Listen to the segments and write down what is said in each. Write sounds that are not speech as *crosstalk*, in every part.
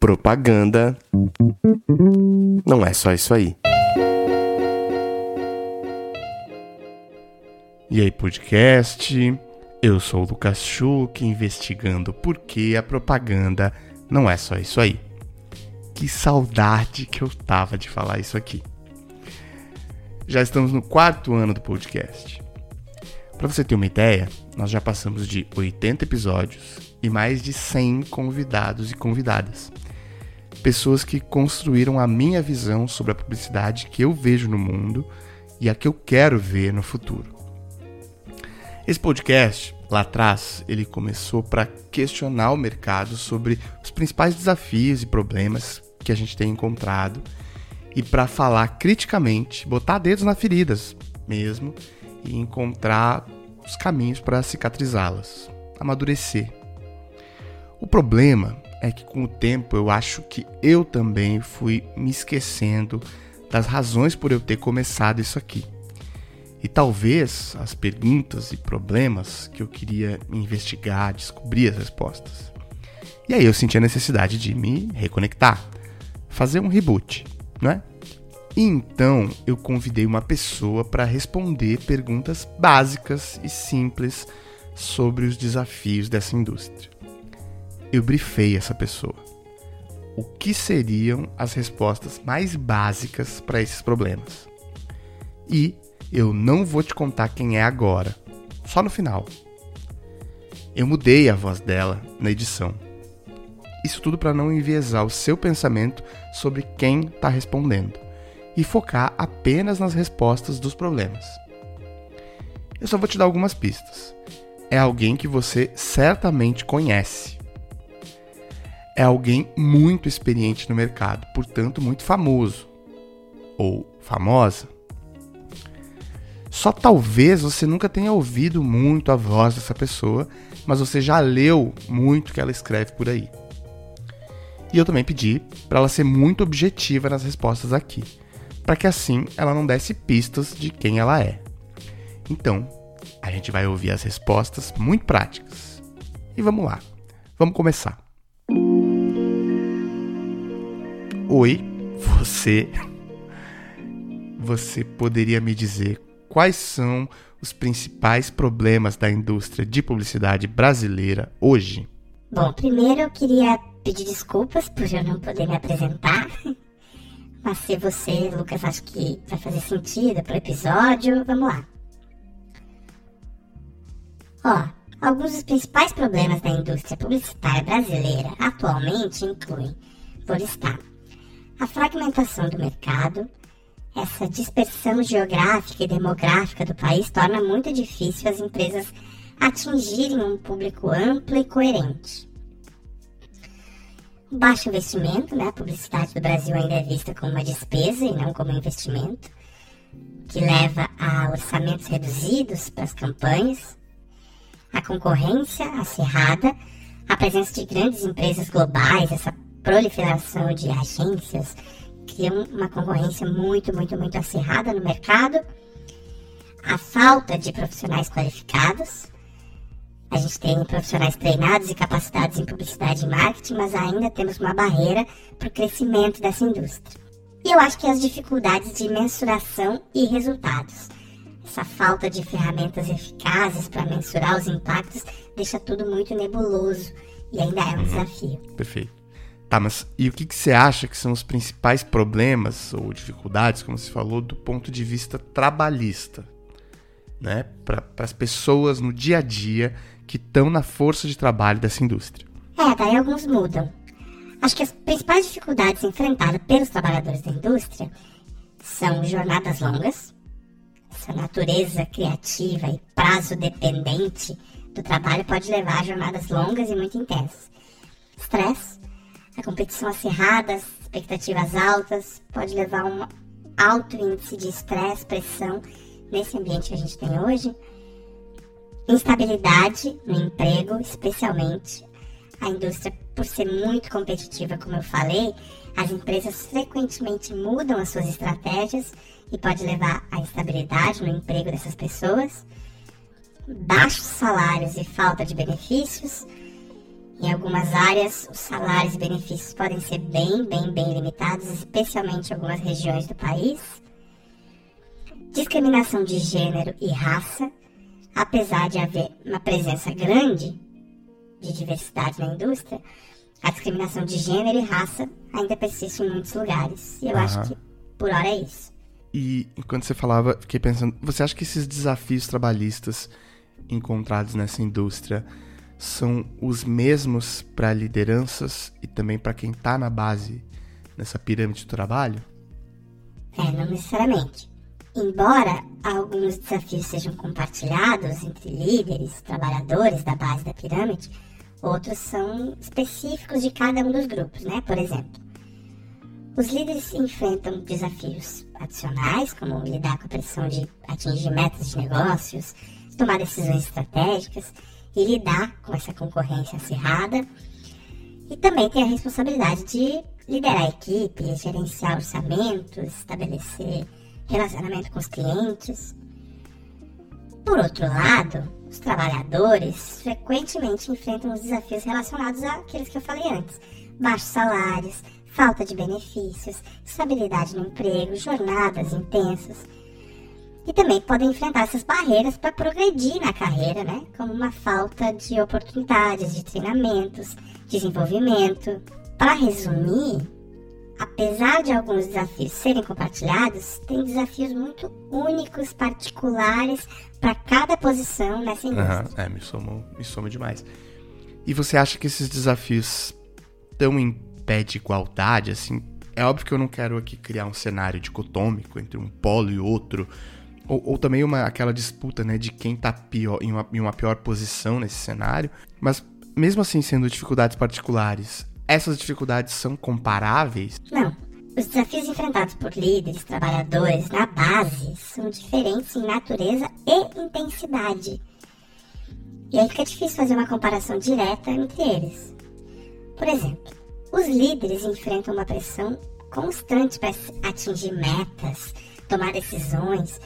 Propaganda não é só isso aí. E aí, podcast? Eu sou o Lucas Schuch, investigando por que a propaganda não é só isso aí. Que saudade que eu tava de falar isso aqui. Já estamos no quarto ano do podcast. Para você ter uma ideia, nós já passamos de 80 episódios e mais de 100 convidados e convidadas. Pessoas que construíram a minha visão sobre a publicidade que eu vejo no mundo e a que eu quero ver no futuro. Esse podcast, lá atrás, ele começou para questionar o mercado sobre os principais desafios e problemas que a gente tem encontrado e para falar criticamente, botar dedos nas feridas mesmo e encontrar os caminhos para cicatrizá-las, amadurecer. O problema é que com o tempo eu acho que eu também fui me esquecendo das razões por eu ter começado isso aqui. E talvez as perguntas e problemas que eu queria investigar, descobrir as respostas. E aí eu senti a necessidade de me reconectar, fazer um reboot, não é? E então eu convidei uma pessoa para responder perguntas básicas e simples sobre os desafios dessa indústria. Eu brifei essa pessoa. O que seriam as respostas mais básicas para esses problemas? E eu não vou te contar quem é agora, só no final. Eu mudei a voz dela na edição. Isso tudo para não enviesar o seu pensamento sobre quem está respondendo e focar apenas nas respostas dos problemas. Eu só vou te dar algumas pistas. É alguém que você certamente conhece. É alguém muito experiente no mercado, portanto, muito famoso ou famosa. Só talvez você nunca tenha ouvido muito a voz dessa pessoa, mas você já leu muito que ela escreve por aí. E eu também pedi para ela ser muito objetiva nas respostas aqui, para que assim ela não desse pistas de quem ela é. Então, a gente vai ouvir as respostas muito práticas. E vamos lá. Vamos começar. Oi, você. Você poderia me dizer quais são os principais problemas da indústria de publicidade brasileira hoje? Bom, primeiro eu queria pedir desculpas por eu não poder me apresentar. *laughs* Mas se você, Lucas, acha que vai fazer sentido pro episódio, vamos lá. Ó, alguns dos principais problemas da indústria publicitária brasileira atualmente incluem, vou listar, a fragmentação do mercado, essa dispersão geográfica e demográfica do país torna muito difícil as empresas atingirem um público amplo e coerente. Baixo investimento, né? a publicidade do Brasil ainda é vista como uma despesa e não como um investimento, que leva a orçamentos reduzidos para as campanhas, a concorrência acirrada, a presença de grandes empresas globais, essa proliferação de agências, criam uma concorrência muito, muito, muito acirrada no mercado, a falta de profissionais qualificados. A gente tem profissionais treinados e capacitados em publicidade e marketing, mas ainda temos uma barreira para o crescimento dessa indústria. E eu acho que as dificuldades de mensuração e resultados. Essa falta de ferramentas eficazes para mensurar os impactos deixa tudo muito nebuloso e ainda é um uhum. desafio. Perfeito. Tá, mas e o que, que você acha que são os principais problemas ou dificuldades, como você falou, do ponto de vista trabalhista, né? Para as pessoas no dia a dia que estão na força de trabalho dessa indústria. É, daí alguns mudam. Acho que as principais dificuldades enfrentadas pelos trabalhadores da indústria são jornadas longas, essa natureza criativa e prazo dependente do trabalho pode levar a jornadas longas e muito intensas. Estresse, a competição acirrada, as expectativas altas, pode levar a um alto índice de estresse, pressão nesse ambiente que a gente tem hoje. Instabilidade no emprego, especialmente. A indústria, por ser muito competitiva, como eu falei, as empresas frequentemente mudam as suas estratégias e pode levar à instabilidade no emprego dessas pessoas. Baixos salários e falta de benefícios Em algumas áreas, os salários e benefícios podem ser bem, bem, bem limitados, especialmente em algumas regiões do país. Discriminação de gênero e raça, apesar de haver uma presença grande de diversidade na indústria, a discriminação de gênero e raça ainda persiste em muitos lugares. E eu acho que por hora é isso. E enquanto você falava, fiquei pensando, você acha que esses desafios trabalhistas encontrados nessa indústria são os mesmos para lideranças e também para quem está na base nessa pirâmide do trabalho? É, não necessariamente. Embora alguns desafios sejam compartilhados entre líderes, trabalhadores da base da pirâmide, outros são específicos de cada um dos grupos, né? Por exemplo, os líderes enfrentam desafios adicionais, como lidar com a pressão de atingir metas de negócios, tomar decisões estratégicas e lidar com essa concorrência acirrada. E também tem a responsabilidade de liderar a equipe, gerenciar orçamentos, estabelecer relacionamento com os clientes. Por outro lado, os trabalhadores frequentemente enfrentam os desafios relacionados àqueles que eu falei antes: baixos salários, falta de benefícios, estabilidade no emprego, jornadas intensas. E também podem enfrentar essas barreiras para progredir na carreira, né? Como uma falta de oportunidades, de treinamentos, desenvolvimento. Para resumir, apesar de alguns desafios serem compartilhados, tem desafios muito únicos, particulares para cada posição nessa indústria. Uhum, é, me somou, me soma demais. E você acha que esses desafios estão em pé de igualdade, assim? É óbvio que eu não quero aqui criar um cenário dicotômico entre um polo e outro, ou, ou também uma, aquela disputa, né, de quem tá pior, em, uma, em uma pior posição nesse cenário, mas mesmo assim sendo dificuldades particulares, essas dificuldades são comparáveis? Não. Os desafios enfrentados por líderes, trabalhadores na base são diferentes em natureza e intensidade. E aí fica difícil fazer uma comparação direta entre eles. Por exemplo, os líderes enfrentam uma pressão constante para atingir metas, tomar decisões,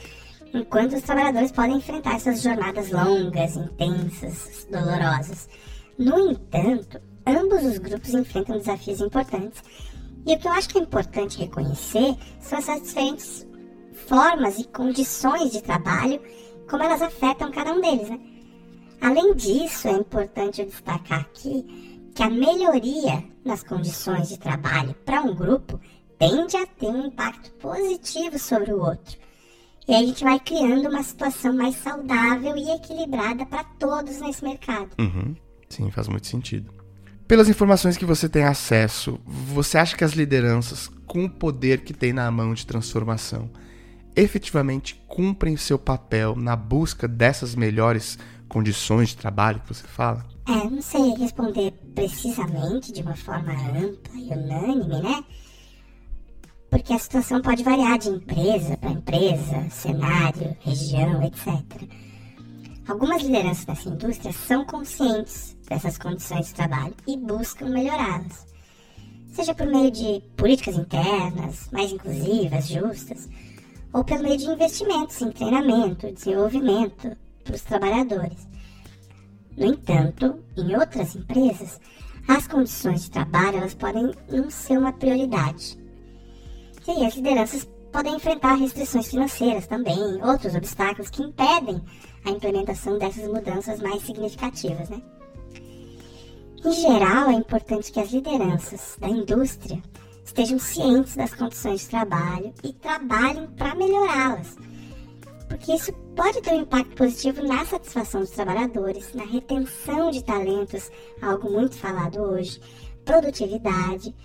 enquanto os trabalhadores podem enfrentar essas jornadas longas, intensas, dolorosas. No entanto, ambos os grupos enfrentam desafios importantes. E o que eu acho que é importante reconhecer são essas diferentes formas e condições de trabalho, como elas afetam cada um deles. Né? Além disso, é importante destacar aqui que a melhoria nas condições de trabalho para um grupo tende a ter um impacto positivo sobre o outro. E aí a gente vai criando uma situação mais saudável e equilibrada para todos nesse mercado. Uhum. Sim, faz muito sentido. Pelas informações que você tem acesso, você acha que as lideranças, com o poder que tem na mão de transformação, efetivamente cumprem seu papel na busca dessas melhores condições de trabalho que você fala? É, não sei responder precisamente de uma forma ampla e unânime, né? Porque a situação pode variar de empresa para empresa, cenário, região, etc. Algumas lideranças dessa indústria são conscientes dessas condições de trabalho e buscam melhorá-las, seja por meio de políticas internas mais inclusivas, justas, ou pelo meio de investimentos em treinamento, desenvolvimento para os trabalhadores. No entanto, em outras empresas, as condições de trabalho elas podem não ser uma prioridade. E aí as lideranças podem enfrentar restrições financeiras também, outros obstáculos que impedem a implementação dessas mudanças mais significativas. Né? Em geral, é importante que as lideranças da indústria estejam cientes das condições de trabalho e trabalhem para melhorá-las, porque isso pode ter um impacto positivo na satisfação dos trabalhadores, na retenção de talentos, algo muito falado hoje, produtividade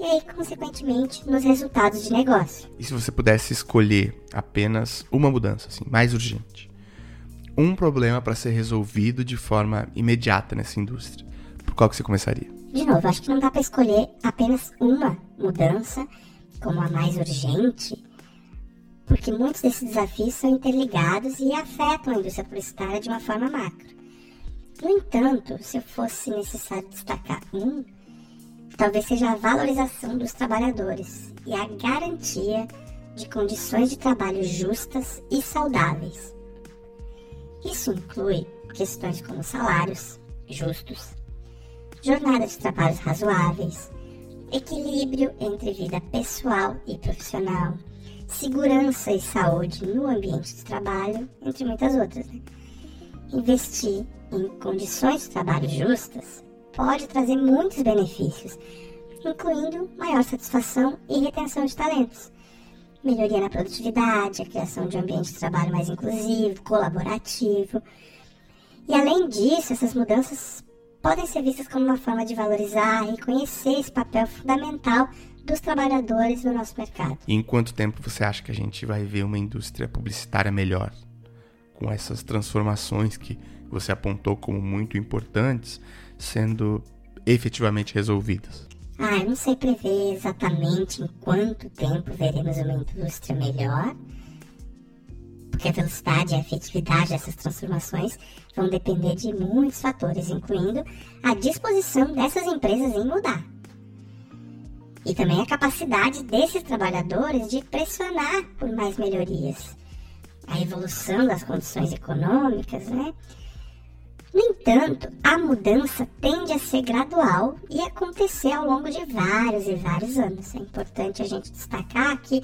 e aí, consequentemente, nos resultados de negócio. E se você pudesse escolher apenas uma mudança, assim, mais urgente, um problema para ser resolvido de forma imediata nessa indústria, por qual que você começaria? De novo, acho que não dá para escolher apenas uma mudança como a mais urgente, porque muitos desses desafios são interligados e afetam a indústria publicitária de uma forma macro. No entanto, se fosse necessário destacar um, talvez seja a valorização dos trabalhadores e a garantia de condições de trabalho justas e saudáveis. Isso inclui questões como salários justos, jornada de trabalhos razoáveis, equilíbrio entre vida pessoal e profissional, segurança e saúde no ambiente de trabalho, entre muitas outras. Né? Investir em condições de trabalho justas pode trazer muitos benefícios, incluindo maior satisfação e retenção de talentos, melhoria na produtividade, a criação de um ambiente de trabalho mais inclusivo, colaborativo. E além disso, essas mudanças podem ser vistas como uma forma de valorizar e reconhecer esse papel fundamental dos trabalhadores no nosso mercado. E em quanto tempo você acha que a gente vai ver uma indústria publicitária melhor? Com essas transformações que você apontou como muito importantes sendo efetivamente resolvidas? Ah, eu não sei prever exatamente em quanto tempo veremos uma indústria melhor, porque a velocidade e a efetividade dessas transformações vão depender de muitos fatores, incluindo a disposição dessas empresas em mudar. E também a capacidade desses trabalhadores de pressionar por mais melhorias. A evolução das condições econômicas, né? No entanto, a mudança tende a ser gradual e acontecer ao longo de vários e vários anos. É importante a gente destacar que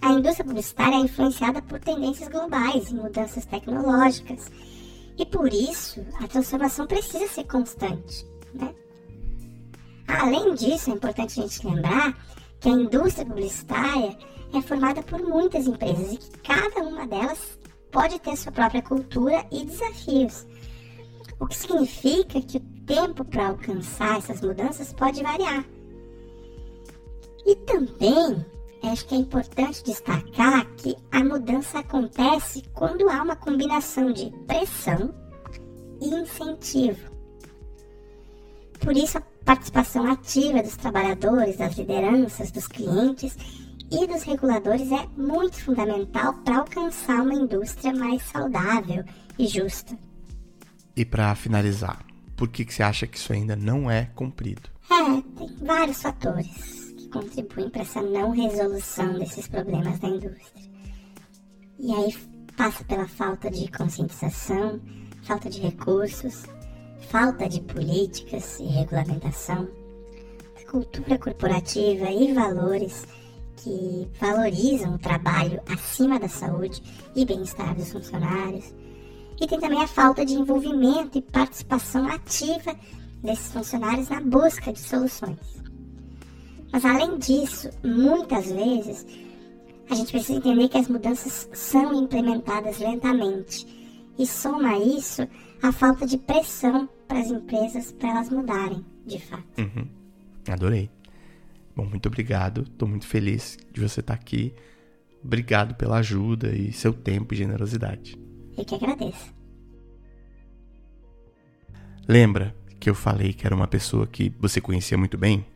a indústria publicitária é influenciada por tendências globais e mudanças tecnológicas. E por isso, a transformação precisa ser constante. Né? Além disso, é importante a gente lembrar que a indústria publicitária é formada por muitas empresas e que cada uma delas pode ter sua própria cultura e desafios. O que significa que o tempo para alcançar essas mudanças pode variar. E também acho que é importante destacar que a mudança acontece quando há uma combinação de pressão e incentivo. Por isso, a participação ativa dos trabalhadores, das lideranças, dos clientes e dos reguladores é muito fundamental para alcançar uma indústria mais saudável e justa. E para finalizar, por que, que você acha que isso ainda não é cumprido? É, tem vários fatores que contribuem para essa não resolução desses problemas da indústria. E aí passa pela falta de conscientização, falta de recursos, falta de políticas e regulamentação, cultura corporativa e valores que valorizam o trabalho acima da saúde e bem-estar dos funcionários e tem também a falta de envolvimento e participação ativa desses funcionários na busca de soluções. Mas além disso, muitas vezes a gente precisa entender que as mudanças são implementadas lentamente e soma isso a falta de pressão para as empresas para elas mudarem, de fato. Uhum. Adorei. Bom, muito obrigado. Estou muito feliz de você estar aqui. Obrigado pela ajuda e seu tempo e generosidade. Eu que agradeço. Lembra que eu falei que era uma pessoa que você conhecia muito bem?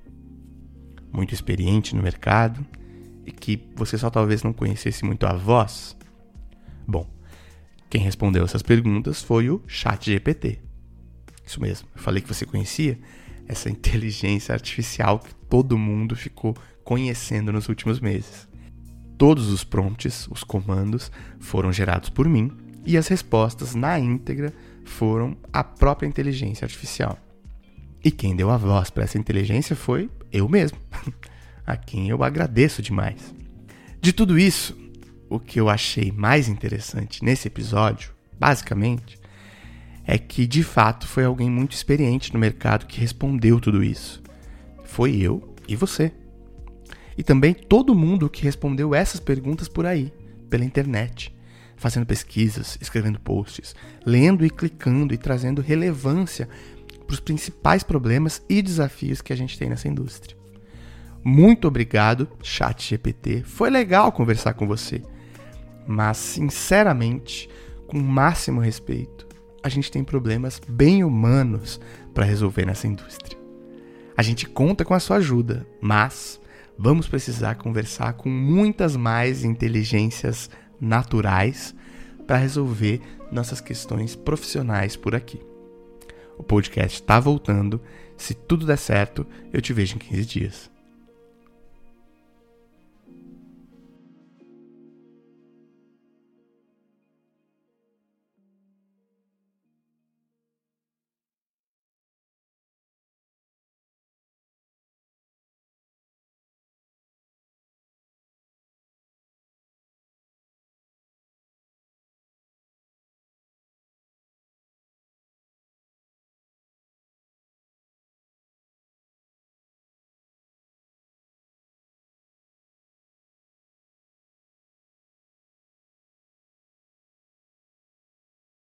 Muito experiente no mercado e que você só talvez não conhecesse muito a voz? Bom, quem respondeu essas perguntas foi o ChatGPT. Isso mesmo, eu falei que você conhecia essa inteligência artificial que todo mundo ficou conhecendo nos últimos meses. Todos os prompts, os comandos, foram gerados por mim e as respostas na íntegra foram a própria inteligência artificial. E quem deu a voz para essa inteligência foi eu mesmo, *laughs* a quem eu agradeço demais. De tudo isso, o que eu achei mais interessante nesse episódio, basicamente, é que de fato foi alguém muito experiente no mercado que respondeu tudo isso. Foi eu e você. E também todo mundo que respondeu essas perguntas por aí, pela internet fazendo pesquisas, escrevendo posts, lendo e clicando e trazendo relevância para os principais problemas e desafios que a gente tem nessa indústria. Muito obrigado, ChatGPT. Foi legal conversar com você. Mas, sinceramente, com o máximo respeito, a gente tem problemas bem humanos para resolver nessa indústria. A gente conta com a sua ajuda, mas vamos precisar conversar com muitas mais inteligências naturais para resolver nossas questões profissionais por aqui. O podcast está voltando. Se tudo der certo, eu te vejo em 15 dias.